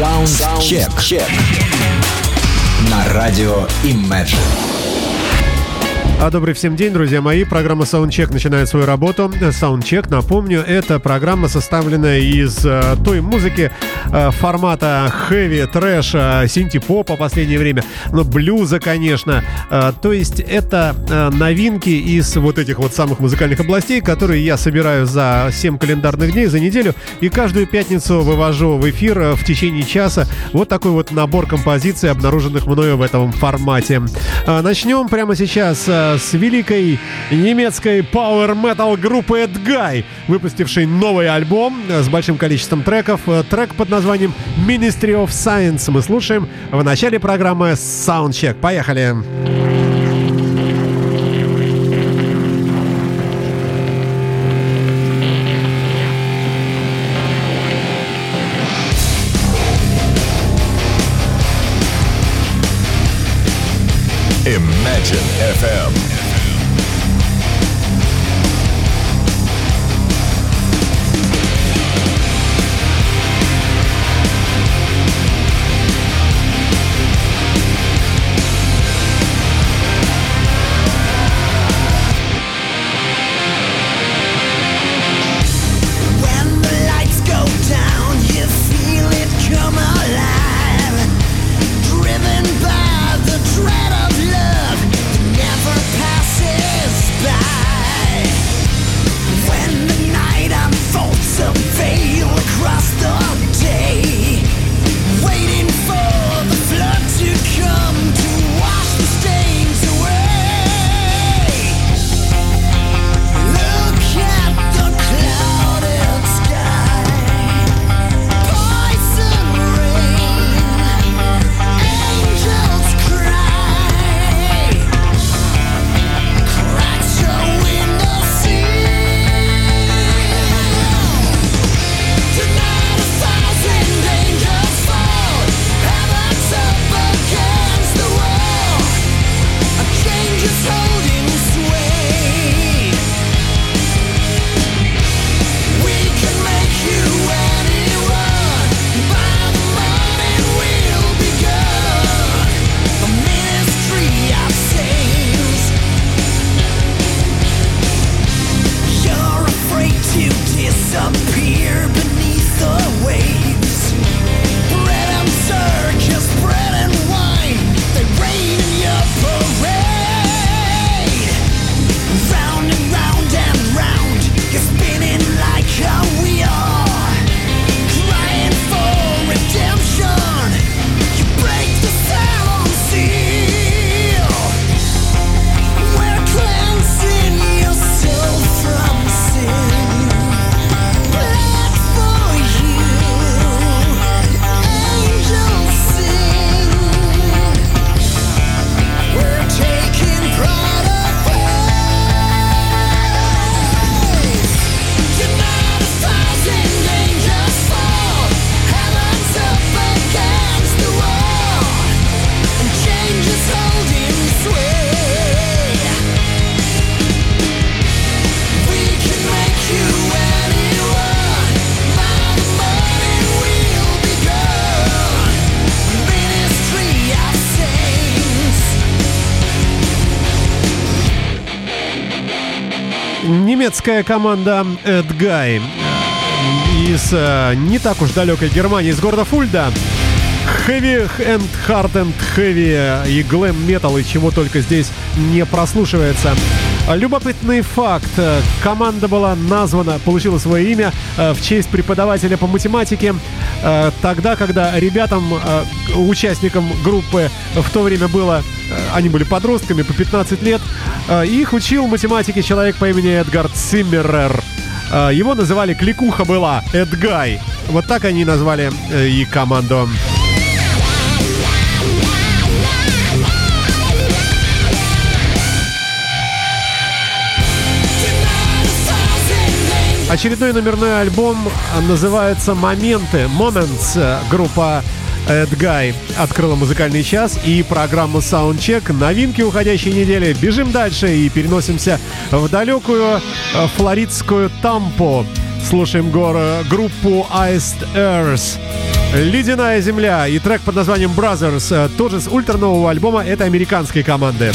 Саундчек. На радио Imagine. А добрый всем день, друзья мои. Программа Soundcheck начинает свою работу. Soundcheck, напомню, это программа, составленная из э, той музыки формата хэви, трэша, синти-попа в последнее время, но блюза, конечно. Э, то есть это э, новинки из вот этих вот самых музыкальных областей, которые я собираю за 7 календарных дней, за неделю, и каждую пятницу вывожу в эфир э, в течение часа вот такой вот набор композиций, обнаруженных мною в этом формате. Э, начнем прямо сейчас э, с великой немецкой power metal группы Edguy, выпустившей новый альбом с большим количеством треков. Э, Трек под названием Ministry of Science мы слушаем в начале программы Soundcheck. Поехали! Imagine Немецкая команда Эдгай из э, не так уж далекой Германии, из города Фульда. Heavy and Hard and Heavy и Glam Metal, и чего только здесь не прослушивается. Любопытный факт. Команда была названа, получила свое имя э, в честь преподавателя по математике. э, Тогда, когда ребятам, э, участникам группы в то время было, э, они были подростками по 15 лет, э, их учил математике человек по имени Эдгард Симмерер. Э, Его называли Кликуха была Эдгай. Вот так они назвали э, и команду. Очередной номерной альбом а, называется «Моменты», «Moments» э, группа Эд Гай открыла музыкальный час и программа Soundcheck. Новинки уходящей недели. Бежим дальше и переносимся в далекую э, флоридскую Тампу. Слушаем горы, группу Iced Earth. «Ледяная земля» и трек под названием «Brothers» э, тоже с ультранового альбома этой американской команды.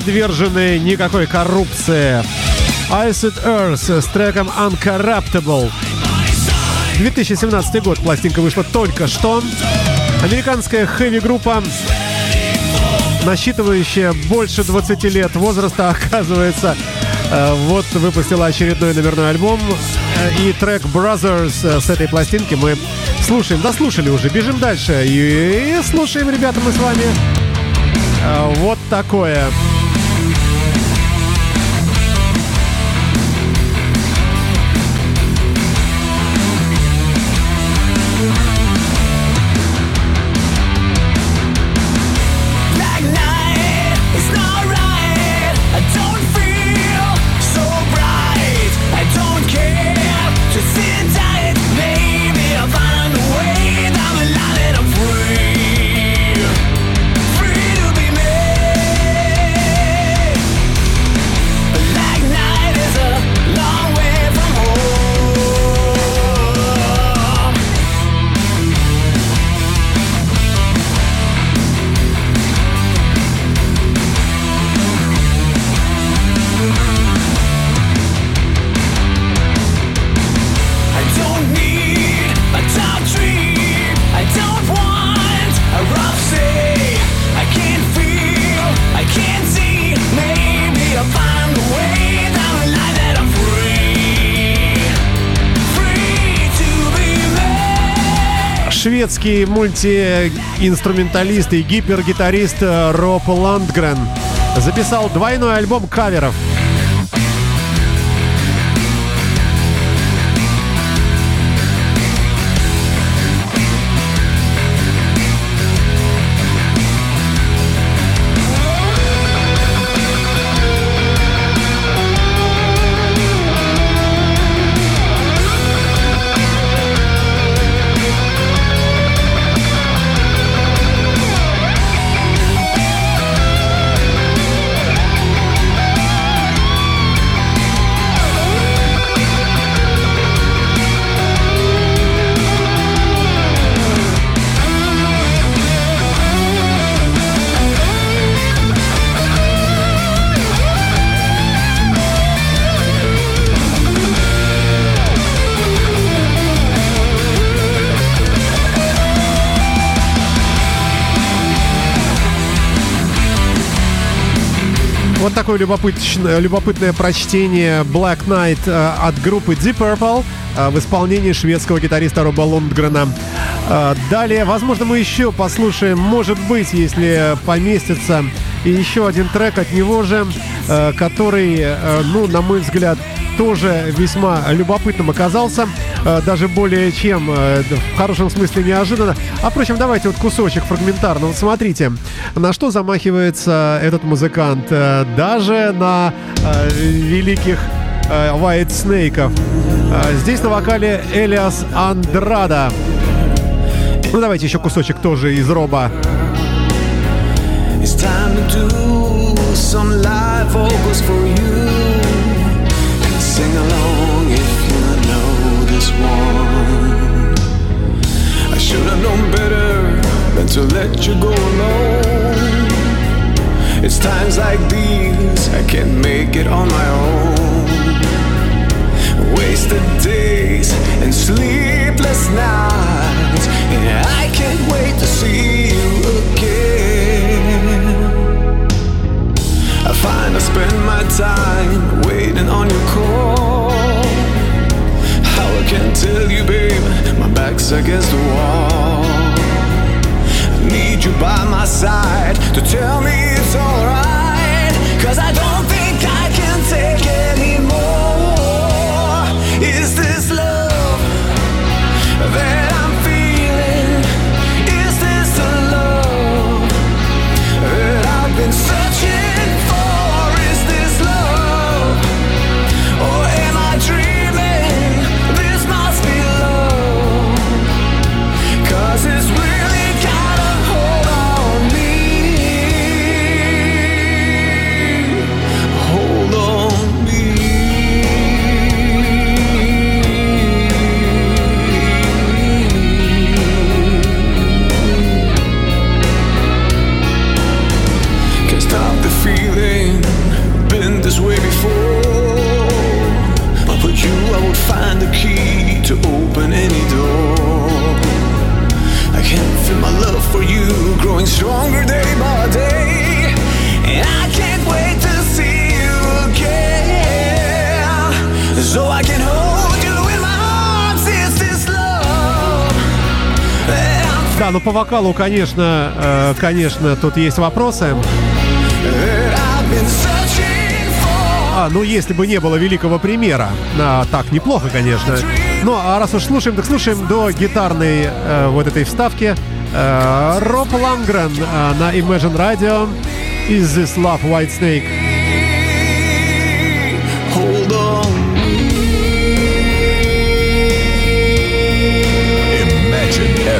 подвержены никакой коррупции. Ice at Earth с треком Uncorruptible. 2017 год, пластинка вышла только что. Американская хэви-группа, насчитывающая больше 20 лет возраста, оказывается, э, вот выпустила очередной номерной альбом. Э, и трек Brothers э, с этой пластинки мы слушаем. Да слушали уже, бежим дальше. И слушаем, ребята, мы с вами. Вот такое. Шведский мультиинструменталист и гипергитарист э, Роб Ландгрен записал двойной альбом каверов. Вот такое любопытное, любопытное прочтение Black Knight э, от группы Deep Purple э, в исполнении шведского гитариста Роба Лундгрена. Э, далее, возможно, мы еще послушаем, может быть, если поместится, еще один трек от него же, который, ну, на мой взгляд, тоже весьма любопытным оказался, э, даже более чем э, в хорошем смысле неожиданно. А впрочем, давайте вот кусочек фрагментарно. Вот смотрите, на что замахивается этот музыкант. Э, Даже на великих White Snake. Здесь на вокале Элиас Андрада. Ну давайте еще кусочек тоже из Роба. It's time to do some live vocals for you. Sing along if you know this one. I should have known better than to let you go alone. It's times like these I can't make it on my own. Wasted days and sleepless nights. And I can't wait to see you I find I spend my time waiting on your call. How I can tell you, babe, my back's against the wall. I need you by my side to tell me it's alright. Cause I don't think I can take anymore. Is this вокалу, конечно, э, конечно, тут есть вопросы. А, ну если бы не было великого примера. А, так, неплохо, конечно. Ну, а раз уж слушаем, так слушаем до гитарной э, вот этой вставки. Э, Роб Лангрен э, на Imagine Radio. Is This Love White Snake?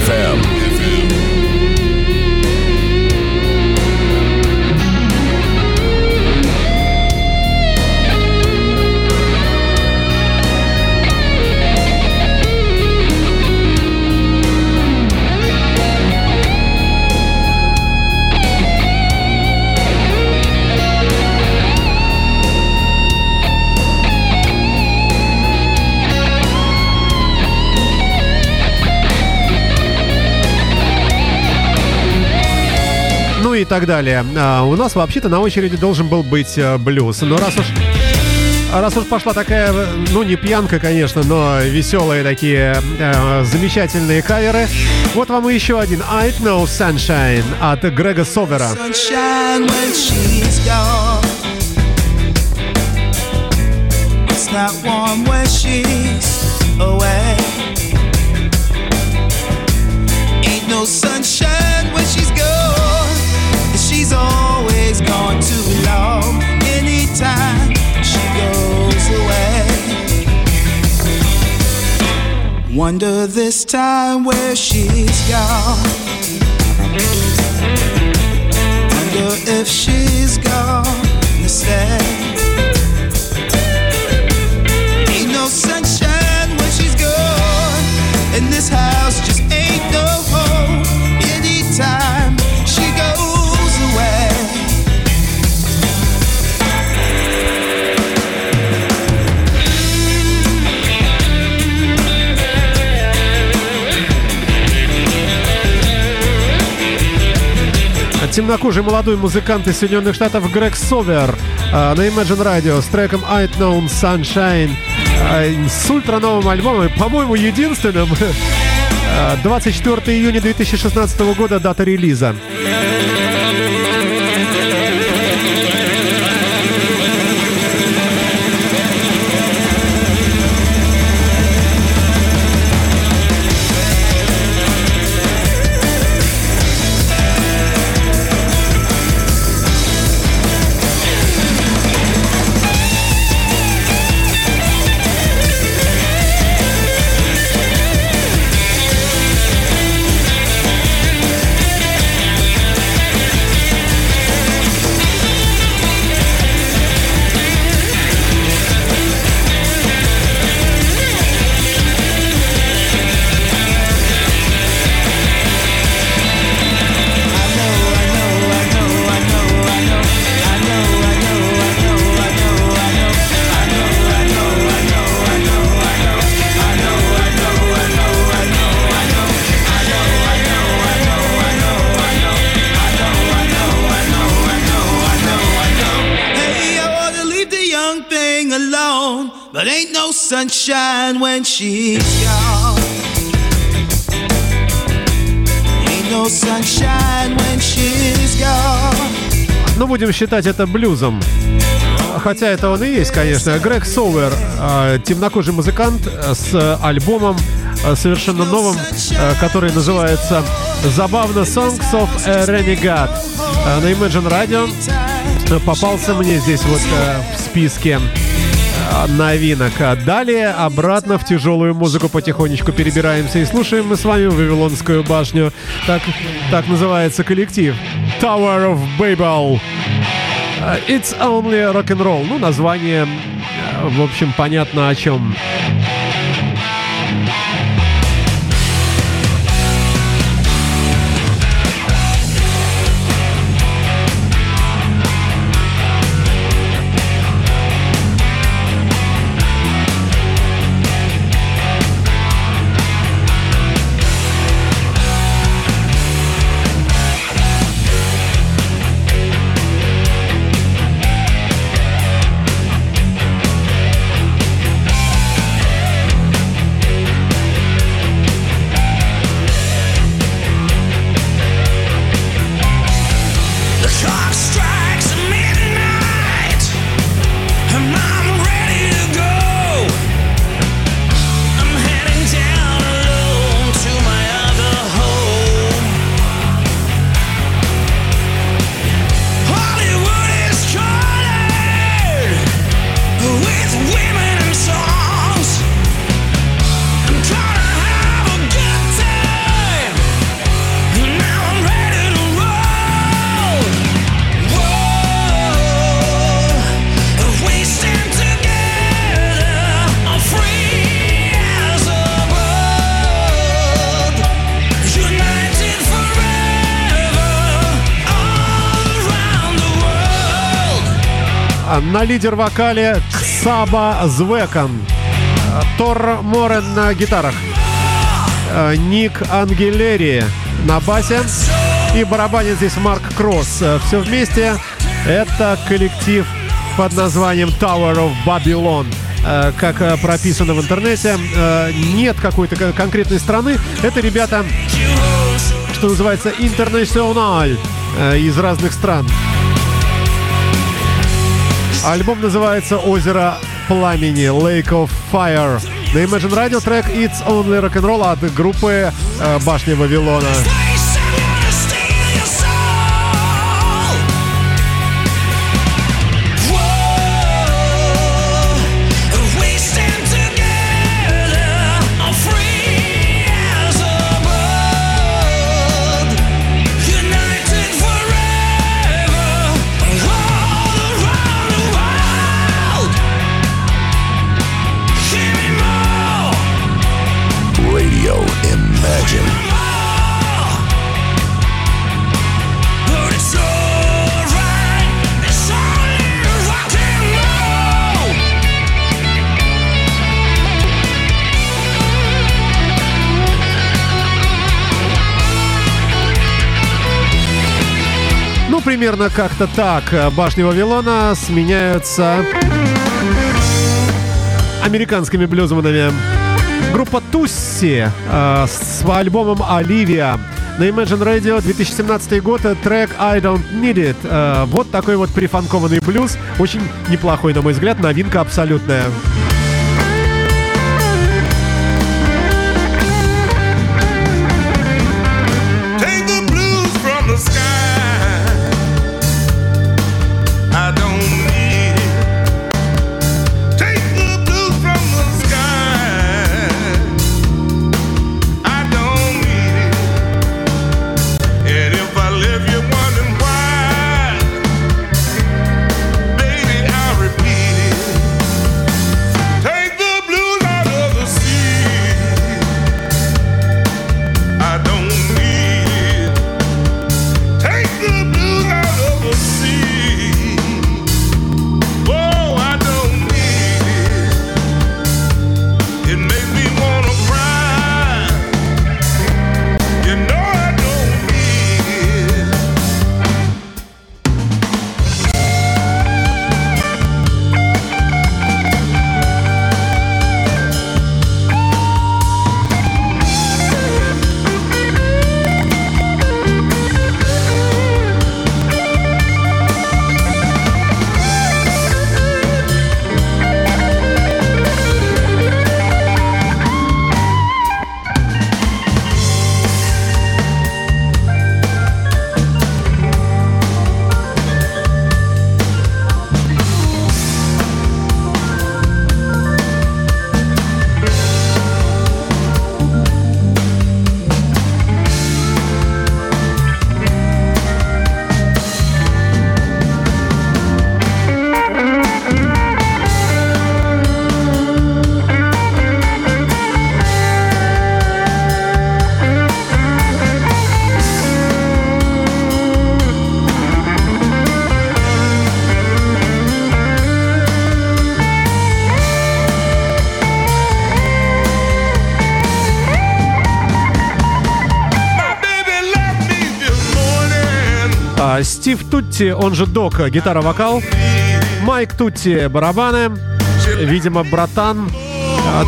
FM. Так далее. А, у нас вообще-то на очереди должен был быть э, блюз. Но раз уж А раз уж пошла такая, ну не пьянка, конечно, но веселые такие э, замечательные каверы, вот вам и еще один I Know Sunshine от Грега Совера. sunshine She goes away. Wonder this time where she's gone. Wonder if she's gonna stay. Ain't no sunshine when she's gone, in this house Темнокожий молодой музыкант из Соединенных Штатов Грег Совер э, на Imagine Radio с треком I Know Sunshine э, с ультра новым альбомом, по-моему, единственным. Э, 24 июня 2016 года дата релиза. Будем считать это блюзом. Хотя это он и есть, конечно. Грег Соуэр, э, темнокожий музыкант с альбомом э, совершенно новым, э, который называется «Забавно Songs of a Renegade». На Imagine Radio попался мне здесь вот э, в списке новинок. А Далее обратно в тяжелую музыку потихонечку перебираемся и слушаем мы с вами Вавилонскую башню. Так, так называется коллектив. Tower of Babel. It's only rock-and-roll. Ну, название, э, в общем, понятно о чем. На лидер-вокале Ксаба Звекан. Тор Морен на гитарах. А, Ник Ангелери на басе. И барабанит здесь Марк Кросс. Все вместе это коллектив под названием Tower of Babylon. Э, Как э, прописано в интернете, э, нет какой-то кон- конкретной страны. Это ребята, что называется, э, из разных стран. Альбом называется «Озеро пламени» Lake of Fire. На Imagine Radio трек It's Only Rock'n'Roll от группы э, Башня Вавилона. Примерно как-то так. Башни Вавилона сменяются американскими блюзманами. Группа Тусси э, с альбомом «Оливия». На Imagine Radio 2017 год э, трек «I Don't Need It». Э, вот такой вот прифанкованный блюз. Очень неплохой, на мой взгляд, новинка абсолютная. Стив Тутти, он же Док, гитара-вокал. Майк Тутти, барабаны. Видимо, братан.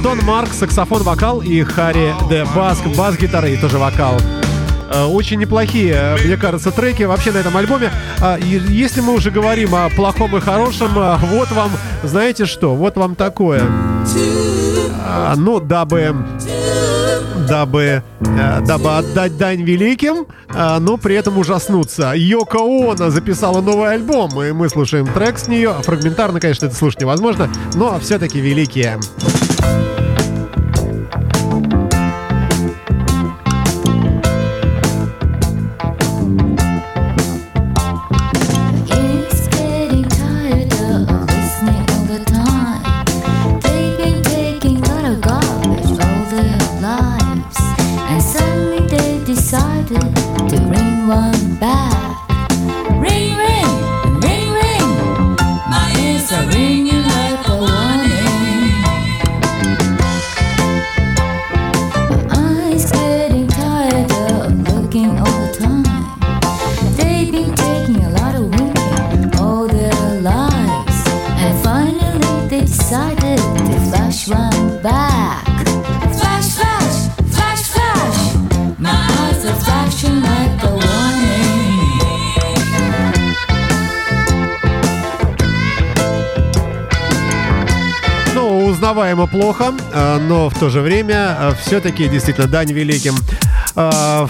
Дон Марк, саксофон-вокал. И Харри Де Баск, бас-гитара и тоже вокал. А, Очень неплохие, э, мне кажется, треки вообще на этом альбоме. А, Если мы уже говорим о плохом и хорошем, а, вот вам, знаете что, вот вам такое. А, Ну, дабы дабы, э, дабы отдать дань великим, э, но при этом ужаснуться. Йоко Оно записала новый альбом, и мы слушаем трек с нее. Фрагментарно, конечно, это слушать невозможно, но все-таки великие. Плохо, э, но в то же время все-таки действительно дань великим.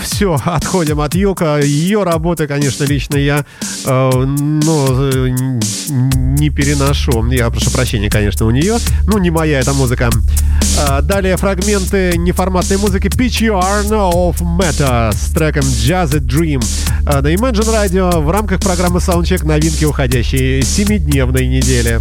Все, отходим от Юка. Ее работы, конечно, лично я ну, э, не переношу. Я прошу прощения, конечно, у нее. Ну, не моя эта музыка. А, Далее фрагменты неформатной музыки Pitch Yarn of Meta с треком Jazz Dream А, на Imagine Radio в рамках программы Soundcheck новинки уходящей семидневной недели.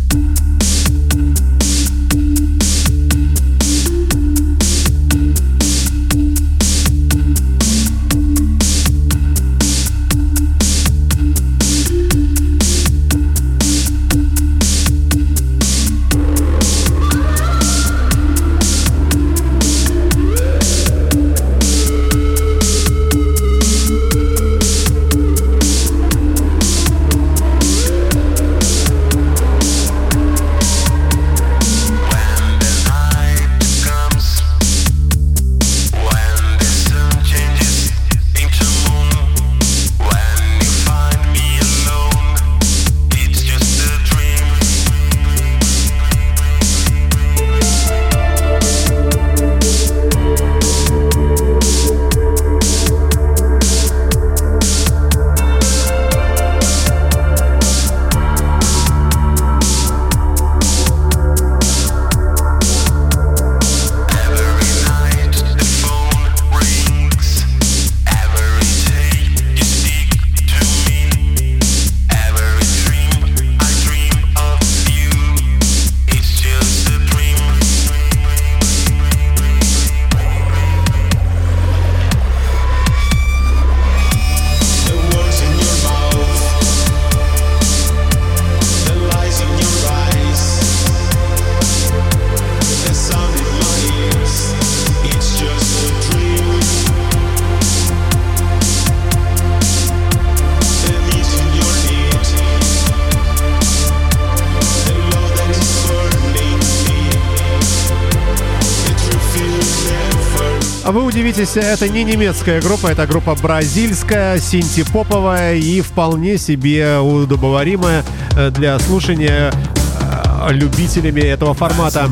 Вы удивитесь, это не немецкая группа, это группа бразильская, синтепоповая и вполне себе удобоваримая э, для слушания э, любителями этого формата.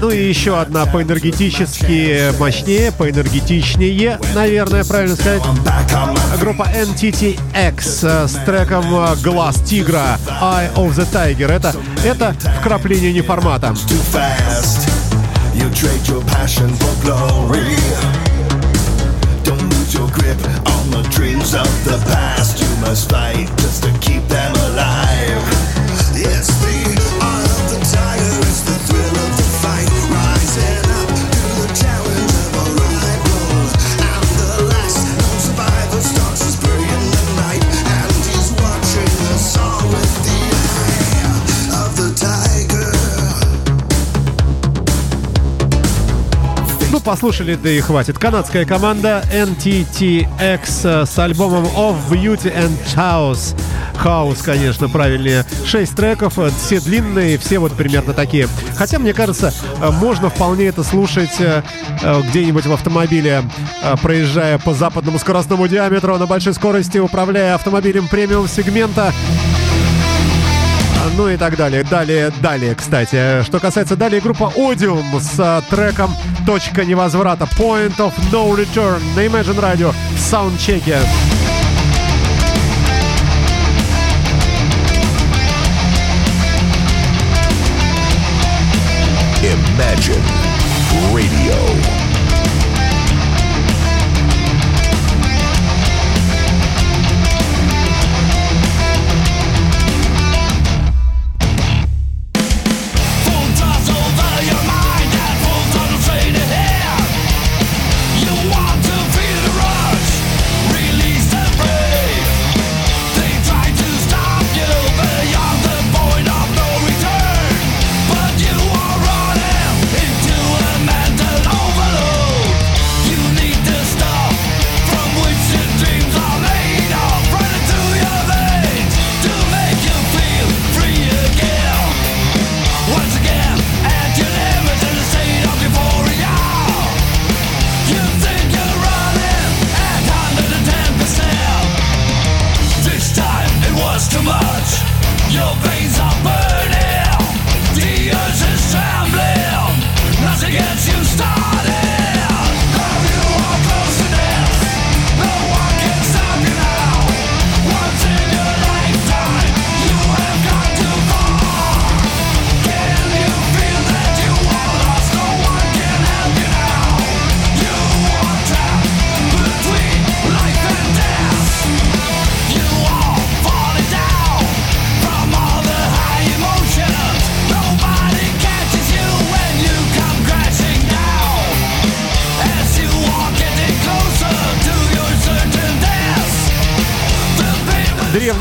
Ну и еще одна поэнергетически мощнее, поэнергетичнее, наверное, правильно сказать. Группа NTTX э, с треком «Глаз тигра» «Eye of the Tiger». Это, это вкрапление неформата. You trade your passion for glory. Don't lose your grip on the dreams of the past. You must fight just to keep them Послушали, да и хватит. Канадская команда NTTX с альбомом Of Beauty and House. House, конечно, правильнее. Шесть треков, э, все длинные, все вот примерно такие. Хотя, мне кажется, э, можно вполне это слушать э, где-нибудь в автомобиле, проезжая по западному скоростному диаметру на большой скорости, управляя автомобилем премиум сегмента. Ну и так далее. Далее, далее, кстати. Что касается далее, группа Odium с треком «Точка невозврата» Point of No Return на Imagine Radio в саундчеке. Imagine Radio.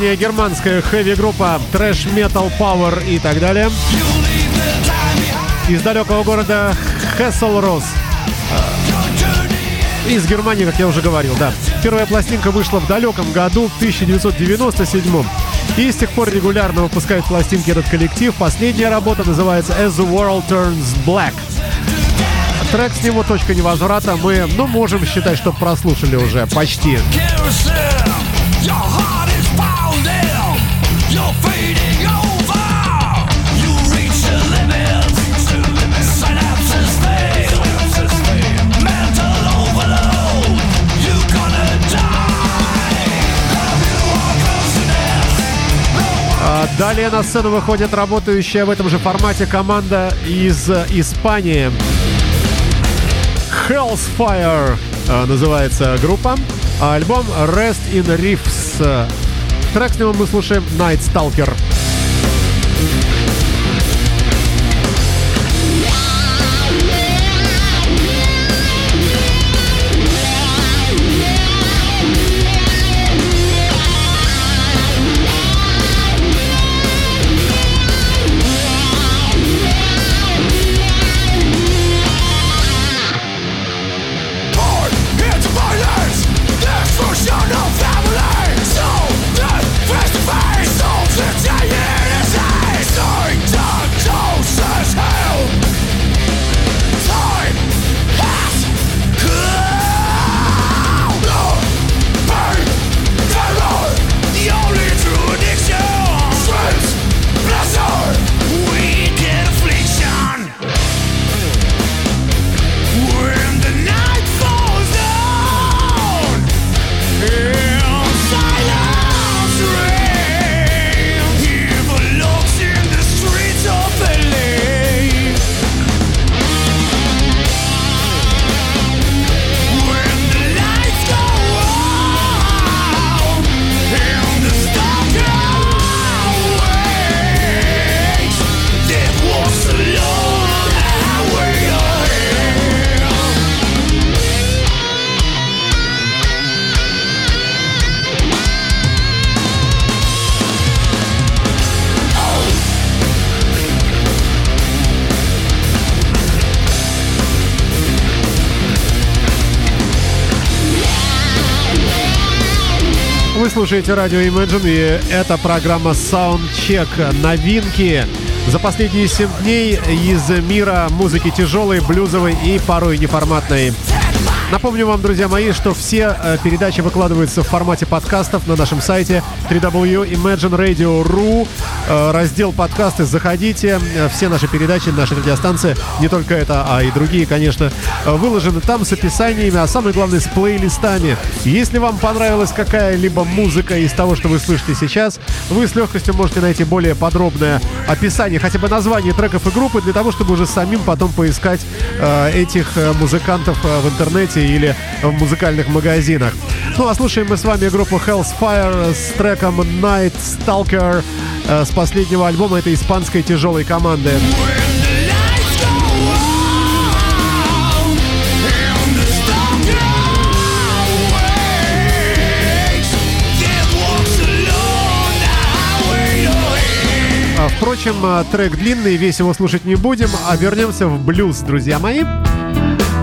Древняя германская хэви-группа Trash Metal Power и так далее. Из далекого города Хесселрос. Из Германии, как я уже говорил, да. Первая пластинка вышла в далеком году, в 1997 И с тех пор регулярно выпускают пластинки этот коллектив. Последняя работа называется As the World Turns Black. Трек с него «Точка невозврата» мы, ну, можем считать, что прослушали уже почти. Your heart Далее на сцену выходит работающая в этом же формате команда из Испании. Hell's Fire э, называется группа. Альбом Rest in Riffs. Э, Трек с него мы слушаем Night Stalker. Слушаете радио Imagine, и это программа Soundcheck. Новинки за последние 7 дней из мира музыки тяжелой, блюзовой и порой неформатной. Напомню вам, друзья мои, что все э, передачи выкладываются в формате подкастов на нашем сайте www.imagineradio.ru Э, Раздел подкасты, заходите. Э, Все наши передачи, наши радиостанции, не только это, а и другие, конечно, э, выложены там с описаниями, а самое главное с плейлистами. Если вам понравилась какая-либо музыка из того, что вы слышите сейчас, вы с легкостью можете найти более подробное описание, хотя бы название треков и группы, для того, чтобы уже самим потом поискать э, этих э, музыкантов в интернете или в музыкальных магазинах. Ну а слушаем мы с вами группу Hell's Fire с треком Night Stalker э, с последнего альбома этой испанской тяжелой команды. А, Впрочем, а, трек длинный, весь его слушать не будем, а вернемся в блюз, друзья мои.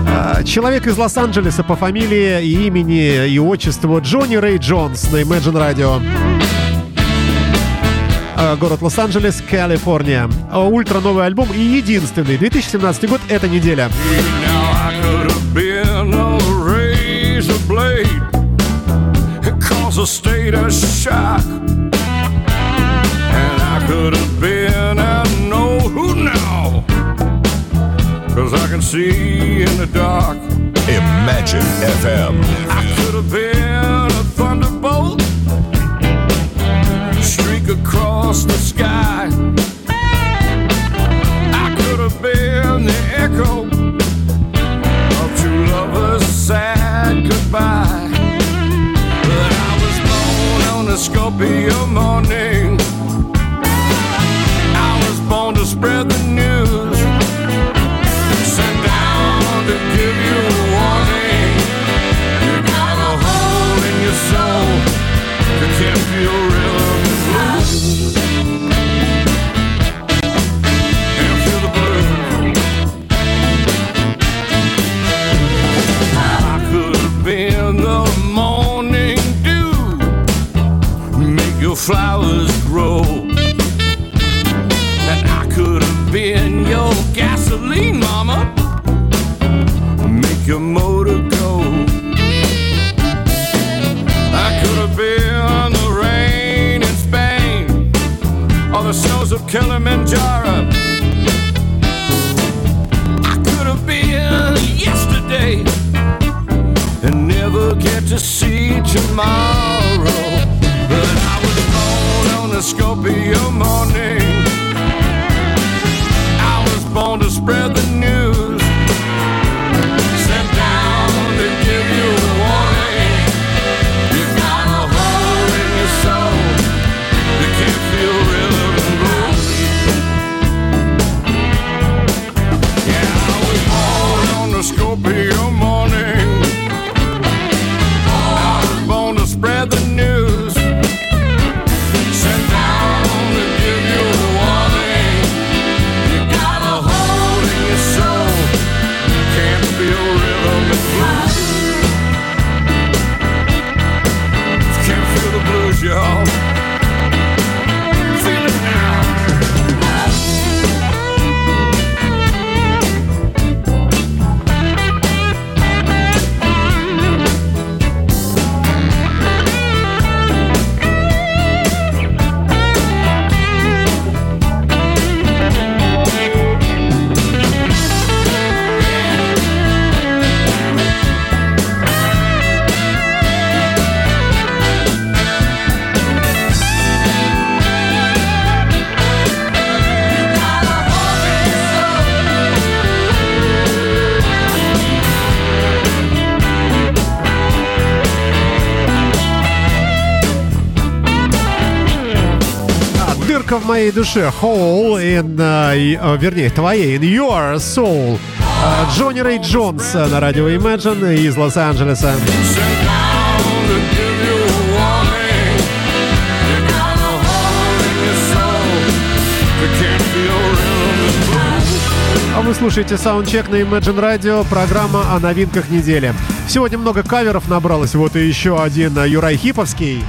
А, Человек из Лос-Анджелеса по фамилии и имени и отчеству Джонни Рэй Джонс на Imagine Radio. А, Город Лос-Анджелес, Калифорния. А, Ультра новый альбом и единственный. 2017 год, эта неделя. Cause a state of shock. And I could have been can see in the dark. Imagine FM. I could have been a thunderbolt. Streak across the sky. I could have been the echo of two lovers' sad goodbye. But I was born on a Scorpio morning. I was born to spread the news. to give you a warning. You got a hole in your soul rhythm blues. Feel the blues. I could have been the morning dew, make your flowers grow, and I could have been your gas your motor go. I could have been the rain in Spain or the snows of Kilimanjaro. твоей душе. Hole in... Uh, вернее, твоей. In your soul. Э, Джонни Рэй Джонс на радио Imagine из Лос-Анджелеса. А вы слушаете саундчек на Imagine Radio, программа о новинках недели. Сегодня много каверов набралось, вот и еще один Юрай Хиповский.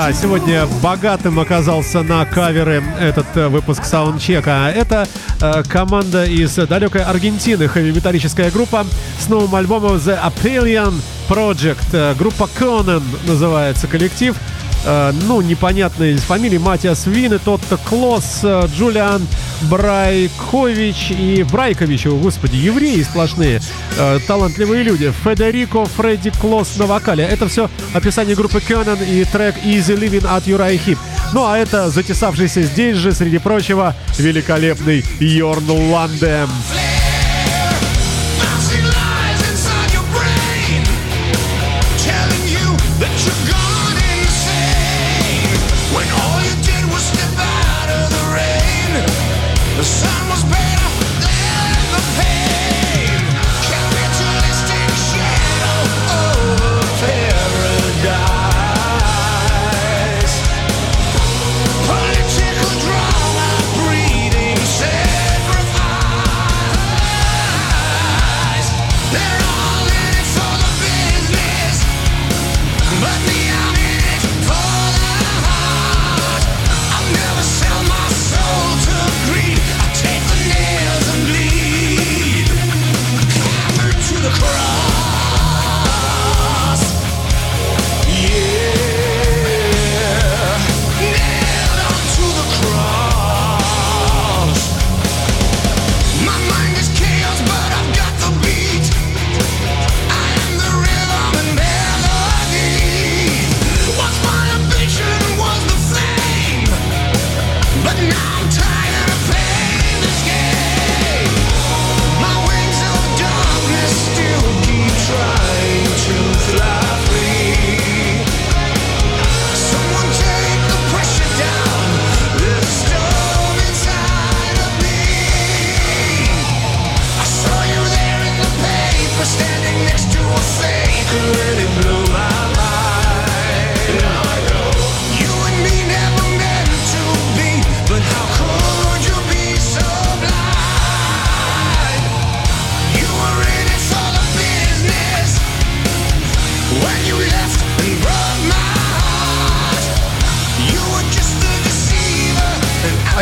Да, сегодня богатым оказался на каверы этот э, выпуск саундчека. Это э, команда из далекой Аргентины, хэви-металлическая группа с новым альбомом The Aprillion Project. Э, группа Conan называется коллектив. Э, ну, непонятные фамилии, Матиас Вин и Тотто Клосс, э, Джулиан Брайкович и Брайкович, о господи, евреи сплошные, э, талантливые люди, Федерико Фредди Клосс на вокале. Это все описание группы Кёнен и трек Easy Living от Юрай Хип. Ну, а это затесавшийся здесь же, среди прочего, великолепный Йорн Ландем.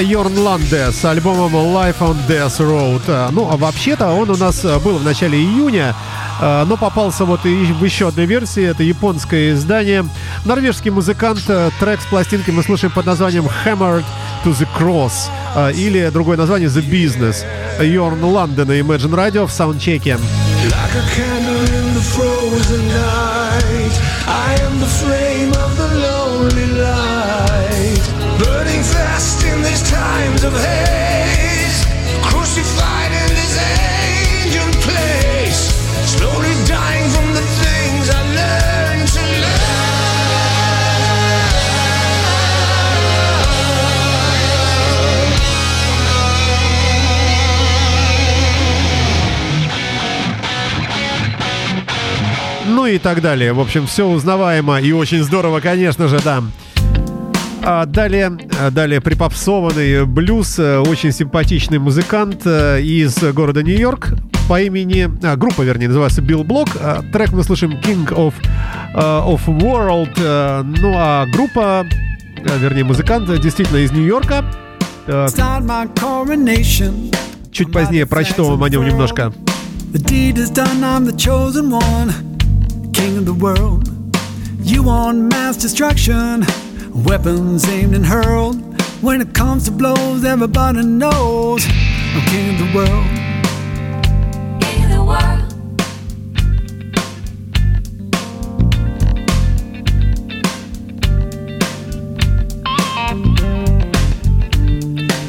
Йорн Ланде с альбомом Life on Death Road. Э, ну, а вообще-то он у нас э, был в начале июня, э, но попался вот и в еще одной версии. Это японское издание. Норвежский музыкант. Трек с пластинки мы слушаем под названием Hammered to the Cross или другое название The Business. Йорн Ланде на Imagine Radio в саундчеке. Like a candle in the frozen night I am the flame of и так далее. В общем, все узнаваемо и очень здорово, конечно же, да. А далее, а далее припопсованный блюз, э, очень симпатичный музыкант э, из города Нью-Йорк по имени, а, группа, вернее, называется Билл Блок. А, Трек мы слышим King of, э, of World. Ну а группа, вернее, музыкант действительно из Нью-Йорка. Чуть позднее прочту вам о нем немножко. The deed is done, I'm the chosen one, king of the world. You want mass destruction, weapons aimed and hurled. When it comes to blows, everybody knows I'm king of the world. In the world.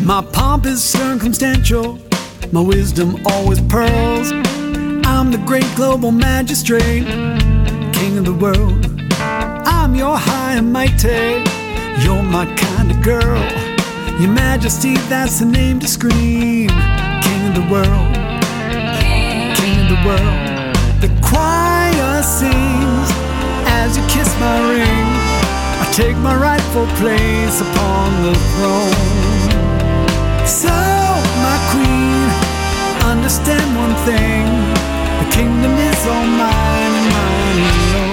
My pomp is circumstantial, my wisdom always pearls. I'm the great global magistrate, king of the world. I'm your high and mighty, you're my kind of girl. Your majesty, that's the name to scream, king of the world, king of the world. The choir sings as you kiss my ring. I take my rightful place upon the throne. So, my queen, understand one thing the kingdom is all mine and mine alone.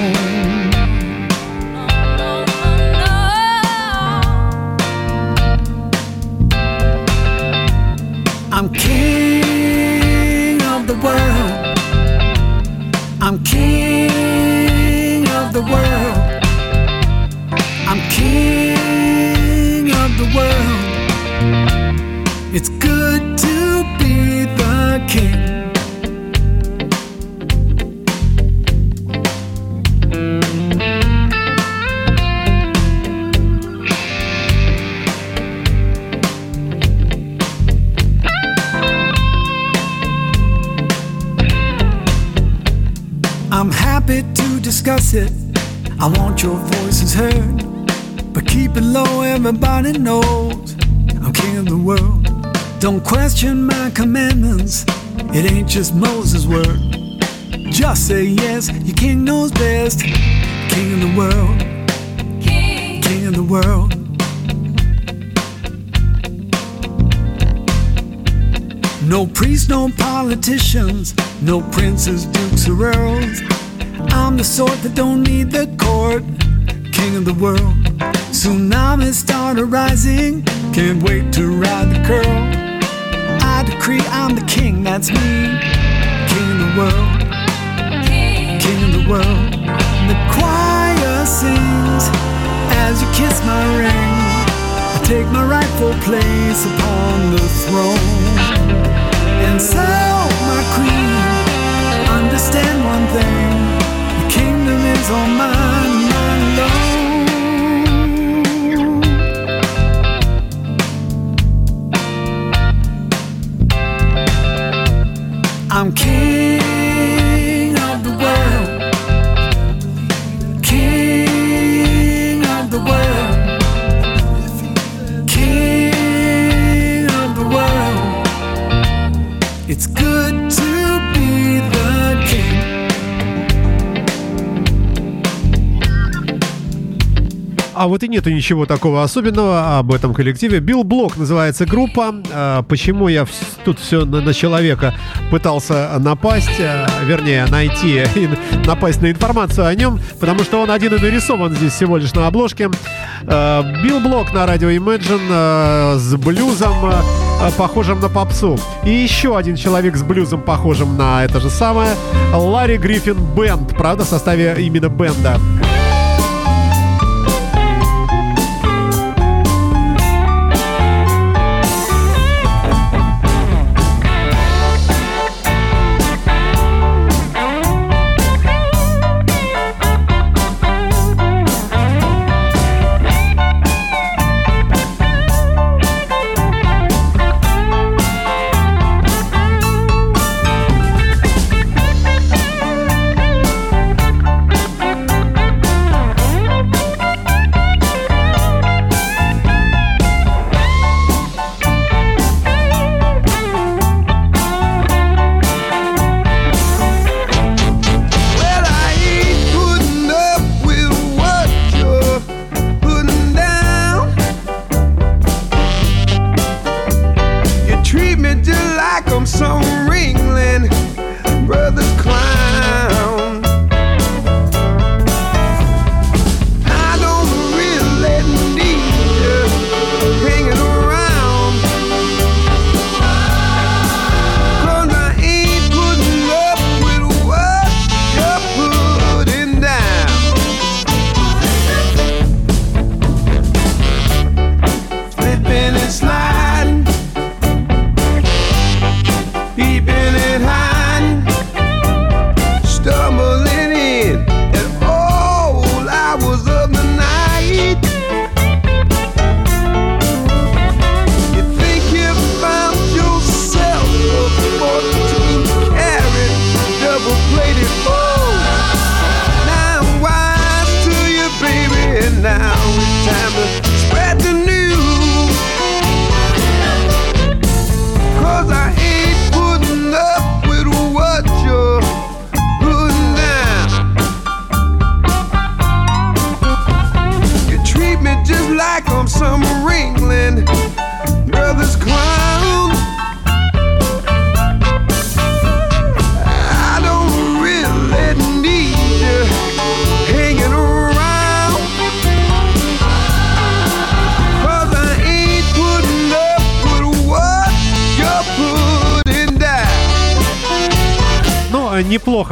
I'm king of the world. I'm king of the world. I'm king of the world. It's good to be the king. It. I want your voices heard. But keep it low, everybody knows I'm king of the world. Don't question my commandments, it ain't just Moses' word. Just say yes, your king knows best. King of the world, King. king of the world. No priests, no politicians, no princes, dukes, or earls. I'm the sort that don't need the court, king of the world. Tsunamis start arising, can't wait to ride the curl. I decree I'm the king, that's me, king of the world, King. of the world. The choir sings as you kiss my ring. I take my rightful place upon the throne. And so, my queen, understand one thing is mine, mine alone. I'm king А вот и нету ничего такого особенного об этом коллективе. Билл Блок называется группа. А, Почему я тут все на, человека пытался напасть, а, вернее, найти и напасть на информацию о нем, потому что он один и нарисован здесь всего лишь на обложке. А, Билл Блок на радио Imagine с блюзом. похожим на попсу. И еще один человек с блюзом, похожим на это же самое. Ларри Гриффин Бенд, правда, в составе именно бенда.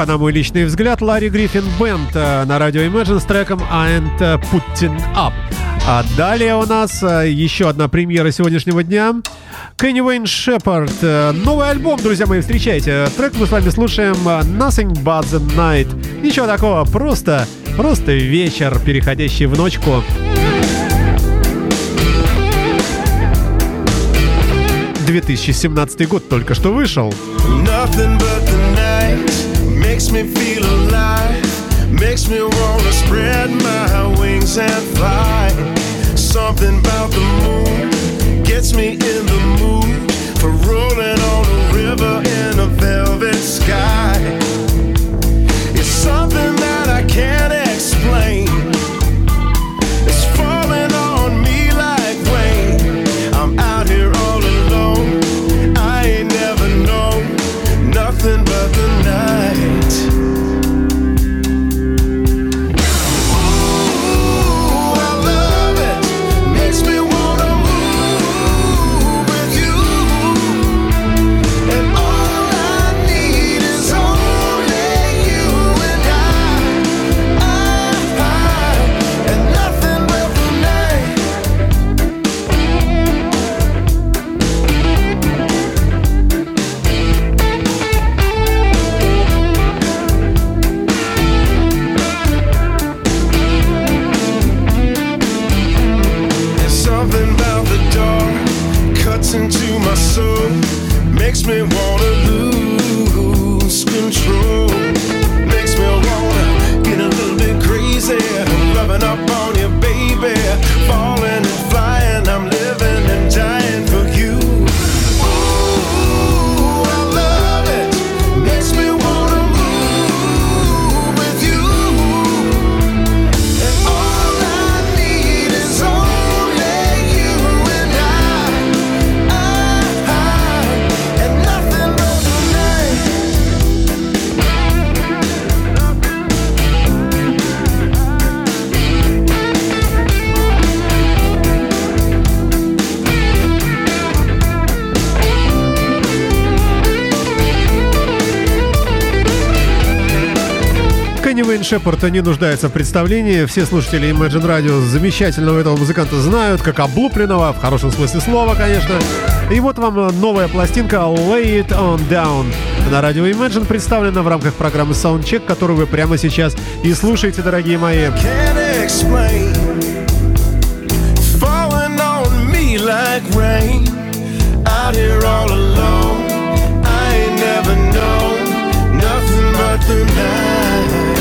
Неплохо, на мой личный взгляд, Ларри Гриффин Бенд э, на радио Imagine с треком And Putting Up. А далее у нас э, еще одна премьера сегодняшнего дня. Кенни Уэйн Шепард. Новый альбом, друзья мои, встречайте. Трек мы с вами слушаем э, Nothing But The Night. Ничего такого, просто, просто вечер, переходящий в ночку. 2017 год только что вышел. Nothing but the night me feel alive, makes me wanna spread my wings and fly. Something about the moon gets me in the mood for rolling on a river in a velvet sky. It's something that I can't Шепард не нуждается в представлении. Все слушатели Imagine Radio замечательного этого музыканта знают, как облупленного, в хорошем смысле слова, конечно. И вот вам новая пластинка Lay It On Down. На радио Imagine представлена в рамках программы Soundcheck, которую вы прямо сейчас и слушаете, дорогие мои. the night.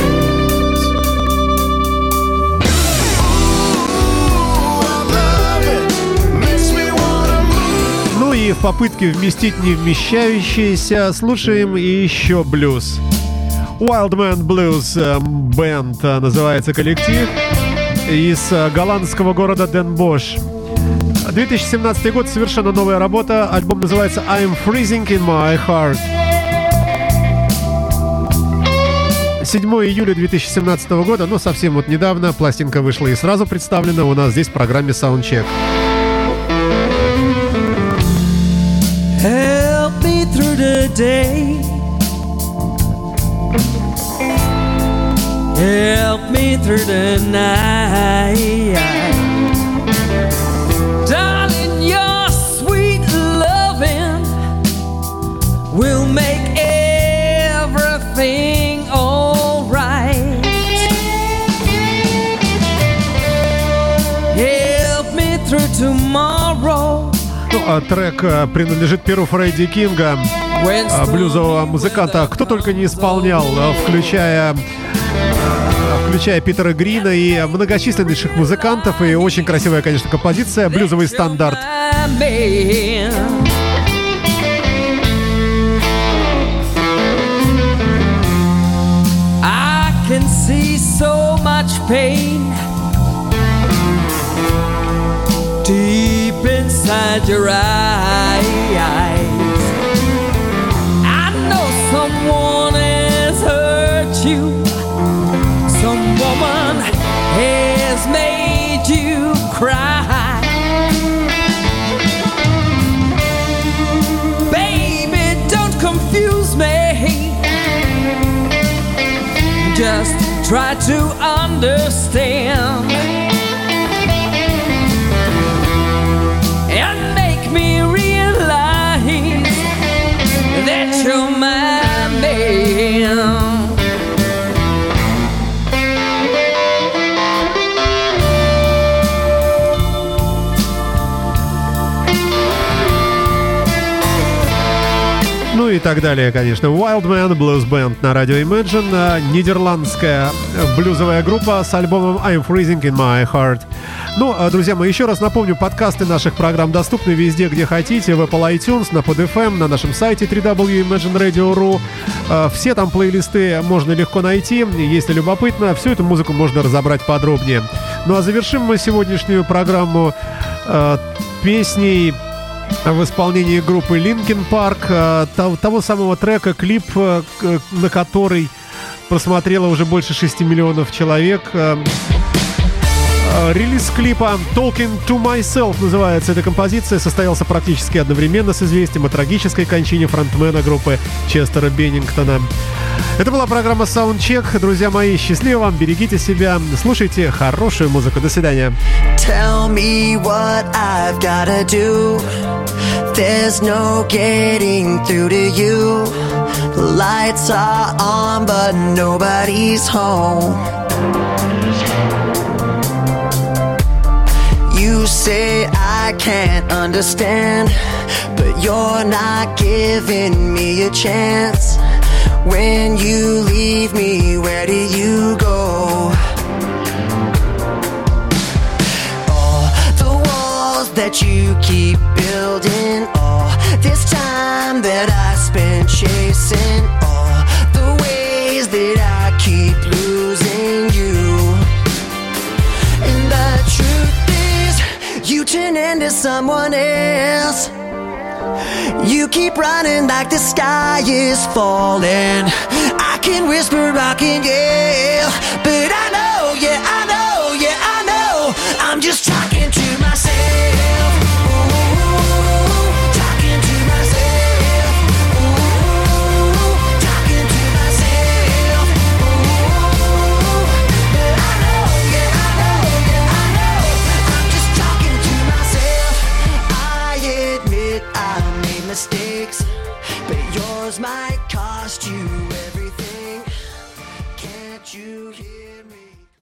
В попытке вместить не вмещающиеся, слушаем еще блюз. Wildman Blues э, Band э, называется коллектив из э, голландского города Ден Бош. 2017 год, совершенно новая работа. Альбом называется I'm Freezing in My Heart. 7 июля 2017 года, ну совсем вот недавно, пластинка вышла и сразу представлена у нас здесь в программе Soundcheck. Help me through the day. Help me through the night. Трек э, принадлежит перу Фредди Кинга, а, блюзового музыканта. Кто только не исполнял, включая включая Питера Грина и многочисленнейших музыкантов. И очень красивая, конечно, композиция, блюзовый стандарт. I can see so much pain inside your eyes. I know someone has hurt you, some woman has made you cry. Baby, don't confuse me. Just try to understand так далее, конечно. Wildman Blues Band на радио Imagine. э, Нидерландская блюзовая группа с альбомом I'm Freezing in My Heart. Ну, э, друзья мои, еще раз напомню, подкасты наших программ доступны везде, где хотите. В Apple iTunes, на PodFM, на нашем сайте www.imagineradio.ru. Э, Все там плейлисты можно легко найти. Если любопытно, всю эту музыку можно разобрать подробнее. Ну а завершим мы сегодняшнюю программу э, песней в исполнении группы Linkin Park, э, того, самого трека, клип, э, на который просмотрело уже больше 6 миллионов человек. Э, Релиз клипа Talking to Myself называется эта композиция, состоялся практически одновременно с известием о трагической кончине фронтмена группы Честера Беннингтона. Это была программа Soundcheck. Друзья мои, счастливо вам, берегите себя, слушайте хорошую музыку. До свидания. Tell me what I've gotta do. There's no getting through to you. The lights are on, but nobody's home. You say I can't understand, but you're not giving me a chance. When you leave me, where do you go? all the walls that you keep building, all this time that I spent chasing, all the ways that I keep losing you. And the truth is, you turn into someone else. You keep running like the sky is falling. I can whisper, I can yell, but I know, yeah, I